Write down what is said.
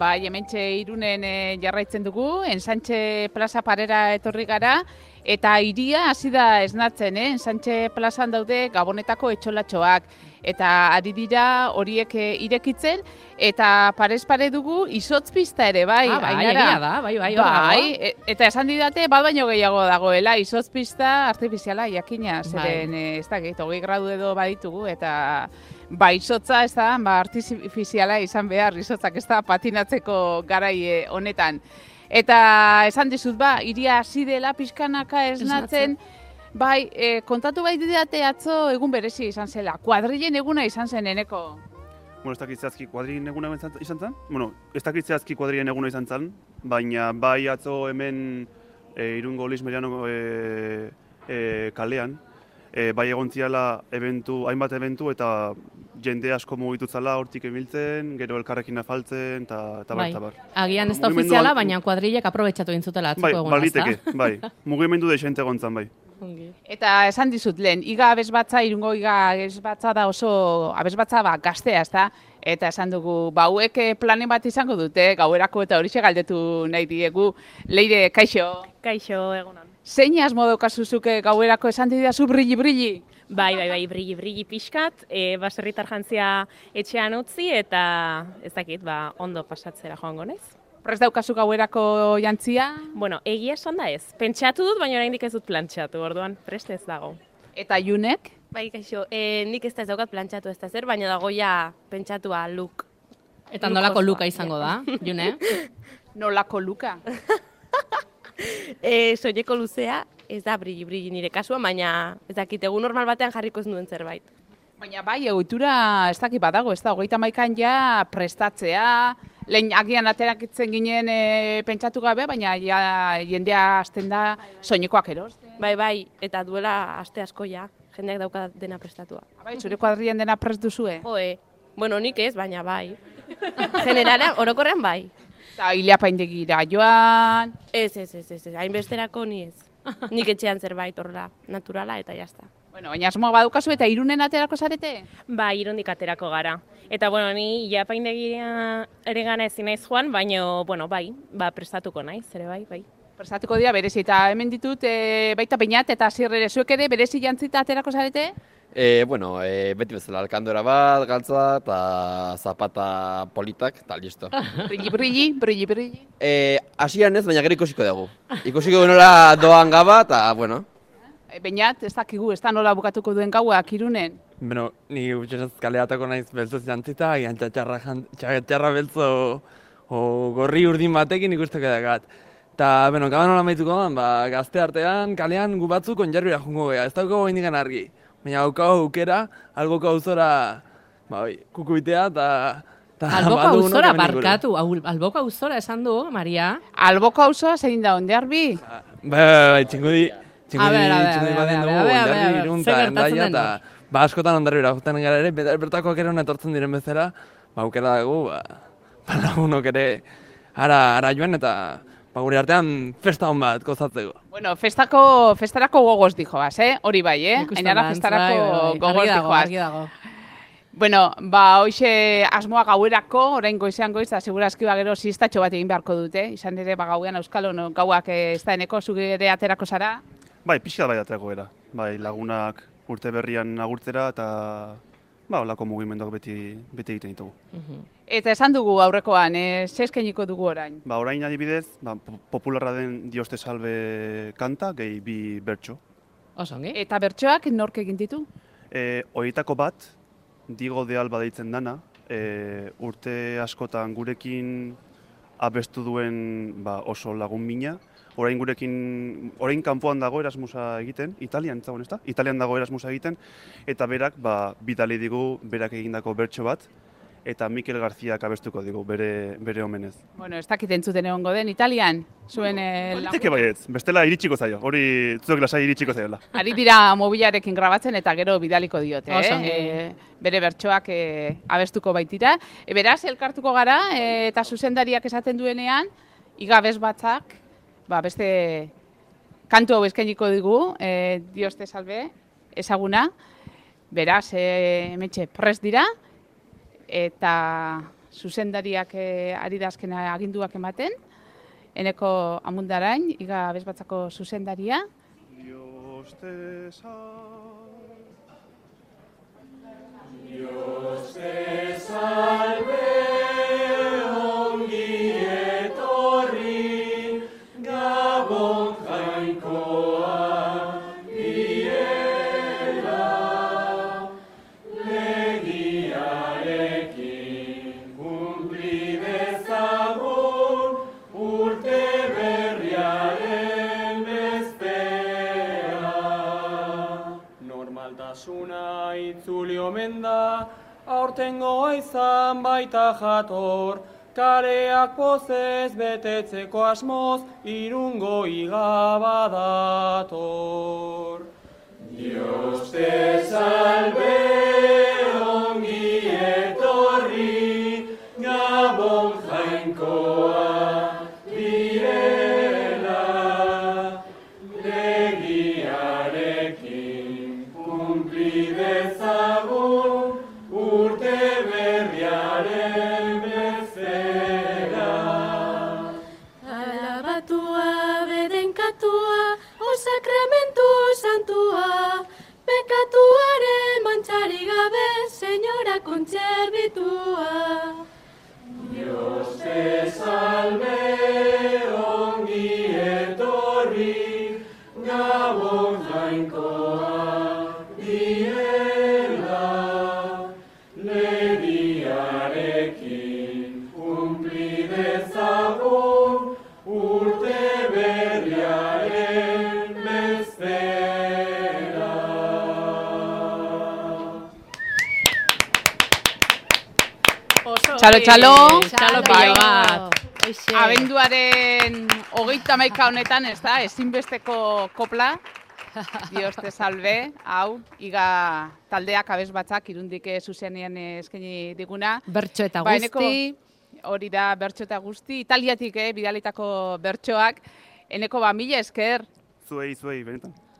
Bai, hementxe irunen e, jarraitzen dugu, ensantxe plaza parera etorri gara, eta iria hasi da esnatzen, eh? ensantxe plazan daude gabonetako etxolatxoak, eta ari dira horiek e, irekitzen, eta parez pare dugu izotz pista ere, bai, Ah, bai, Ainara? da, bai, bai. Bai, e- eta esan didate, bat baino gehiago dagoela, izotz pista artifiziala, jakina, Bai. zeren, e, ez da, gehiago, hogei gradu edo baditugu, eta ba, izotza, ez da, ba, artifiziala izan behar, izotzak, ez da, patinatzeko garai e, honetan. Eta esan dizut, ba, iria hasi dela pixkanaka esnatzen, bai, e, kontatu bai didate atzo egun berezi izan zela, kuadrilen eguna izan zen eneko. Bueno, ez dakit zehazki kuadrien eguna izan izan zen? Bueno, ez dakit zehazki kuadrien eguna izan zen, baina bai atzo hemen e, irungo Luis Meriano e, e, kalean, e, bai egon ziala eventu, hainbat eventu eta jende asko mugitu zala hortik emiltzen, gero elkarrekin afaltzen, eta eta bar, Bai. bar. Agian ez da ofiziala, al- baina kuadrilek aprobetxatu intzutela atzoko Bai, ezta? baliteke, bai. Mugimendu desente egon zen, bai. Ongi. Eta esan dizut lehen, iga abesbatza, irungo iga abesbatza da oso, abesbatza ba, gaztea, ezta? Eta esan dugu, ba, hauek eh, planen bat izango dute, gauerako eta horixe galdetu nahi diegu. Leire, kaixo, Kaixo, egunon. Zein asmo daukazuzuke gauerako esan didazu brilli brilli? Bai, bai, bai, brilli, brilli pixkat, e, baserritar jantzia etxean utzi eta ez dakit, ba, ondo pasatzera joango naiz. Prest daukazu gauerako jantzia? Bueno, egia esan da ez. Pentsatu dut, baina oraindik ez dut plantxatu, orduan prest ez dago. Eta junek? Bai, kaixo, e, nik ez da ez daukat plantxatu ez da zer, baina dago ja pentsatua luk. Eta nolako luka izango da, June? Nolako luka? E, soileko luzea, ez da brilli brilli nire kasuan, baina ez dakit egun normal batean jarriko ez duen zerbait. Baina bai, egitura ez dakit badago, ez da, hogeita maikan ja prestatzea, lehen agian aterakitzen ginen e, pentsatu gabe, baina ja jendea hasten da soinekoak eros. Bai, bai, eta duela aste asko ja, jendeak dauka dena prestatua. Bai, zure kuadrien dena prest duzue. Joe, bueno, nik ez, baina bai. Generala, orokorrean bai. Eta hilapaindegira joan, Ez, ez, ez, ez, hainbesterako ni ez. Nik etxean zerbait horrela, naturala eta jazta. bueno, baina asmoa badukazu eta irunen aterako zarete? Ba, irondik aterako gara. Eta, bueno, ni japaindegira ere gana ezin naiz joan, baina, bueno, bai, ba, prestatuko naiz, ere bai, bai. Prestatuko dira berezi, eta hemen ditut e, baita peinat eta zirrere zuek ere berezi jantzita aterako zarete? E, bueno, e, beti bezala, alkandora bat, galtza eta zapata politak, eta listo. Brilli, brilli, brilli, brilli. E, asian ez, baina gero ikusiko dugu. Ikusiko nola doan gaba, eta, bueno, E, Beinat, ez dakigu, ez da nola bukatuko duen gauak irunen. Bueno, ni utxeraz kaleatako naiz beltzoz jantzita, agian txatxarra beltzo o gorri urdin batekin ikusteko dakat. Ta, bueno, gaba nola maituko ba, gazte artean, kalean gu batzuk onjarbira jungo gea, ez daukago indikan argi. Baina haukau aukera, alboko auzora, ba, oi, kukuitea, eta... ta Alboko auzora, barkatu, alboko auzora esan du, Maria. Alboko auzoa zein da, onde harbi? Bai, bai, bai, txingudi, txingudi, txingudi baten dugu, ondarri ber, irun zer eta gertatzen endaia, eta ba, askotan ondarrira joaten gara ere, bertakoak ere etortzen diren bezala, ba, aukera dugu, ba, ba, lagunok ere, ara, ara joan eta, ba, gure artean festa hon bat gozatzeko. Bueno, festako, festarako gogoz dijoaz, eh? Hori bai, eh? Ainara festarako bai, bai, bai. gogoz dijoaz. argi dago. Bueno, ba, hoxe asmoa gauerako, orain goizean goiz, eta segurazki ba, gero sistatxo bat egin beharko dute. Izan ere, ba, gauean euskalo, no, gauak eh, ez da eneko, zu ere aterako zara. Bai, pixka bai aterako era. Bai, lagunak urte berrian agurtzera eta ba, olako mugimenduak beti, beti egiten ditugu. Eta esan dugu aurrekoan, eh, ze eskainiko dugu orain. Ba, orain adibidez, ba, po- popularra den Dioste Salve kanta, gehi bi bertso. Oso, ongi? Eta bertsoak nork egin ditu? E, horietako bat, Diego de Alba deitzen dana, e, urte askotan gurekin abestu duen ba, oso lagun mina. Orain gurekin, orain kanpoan dago Erasmusa egiten, Italian ez da? Italian dago Erasmusa egiten, eta berak ba, bidali digu berak egindako bertso bat, eta Mikel Garziak abestuko digu bere, bere omenez. Bueno, ez dakit entzuten egongo den, Italian, zuen eh, Baliteke baietz, bestela iritsiko zaio, hori zuek lasai iritsiko zaiola. Ari dira mobilarekin grabatzen eta gero bidaliko diote, Oso eh? E, bere bertsoak e, abestuko baitira. E, beraz, elkartuko gara e, eta zuzendariak esaten duenean, igabez batzak, ba, beste kantu hau eskainiko digu, e, Dios te salve, ezaguna. Beraz, e, hementxe prest dira, eta zuzendariak e, ari da azkena aginduak ematen, eneko amundarain, iga bezbatzako zuzendaria, Dios te salve. Aurtengoa izan baita jator, kareak pozez betetzeko asmoz, irungo igabadator. Dios te salve, ongi etorri, gabon jainkoa senyora Txalo, txalo. Txalo Bai. pilo bat. Hoxe. abenduaren hogeita maika honetan, ez da, ezinbesteko kopla, Dios te salve, hau, iga taldeak abez batzak irundik zuzenean eskaini diguna. Bertxo eta Ba, guzti. Hori da bertso eta guzti, italiatik eh, bidalitako bertsoak, eneko ba mila esker, Zuei, zuei, benetan.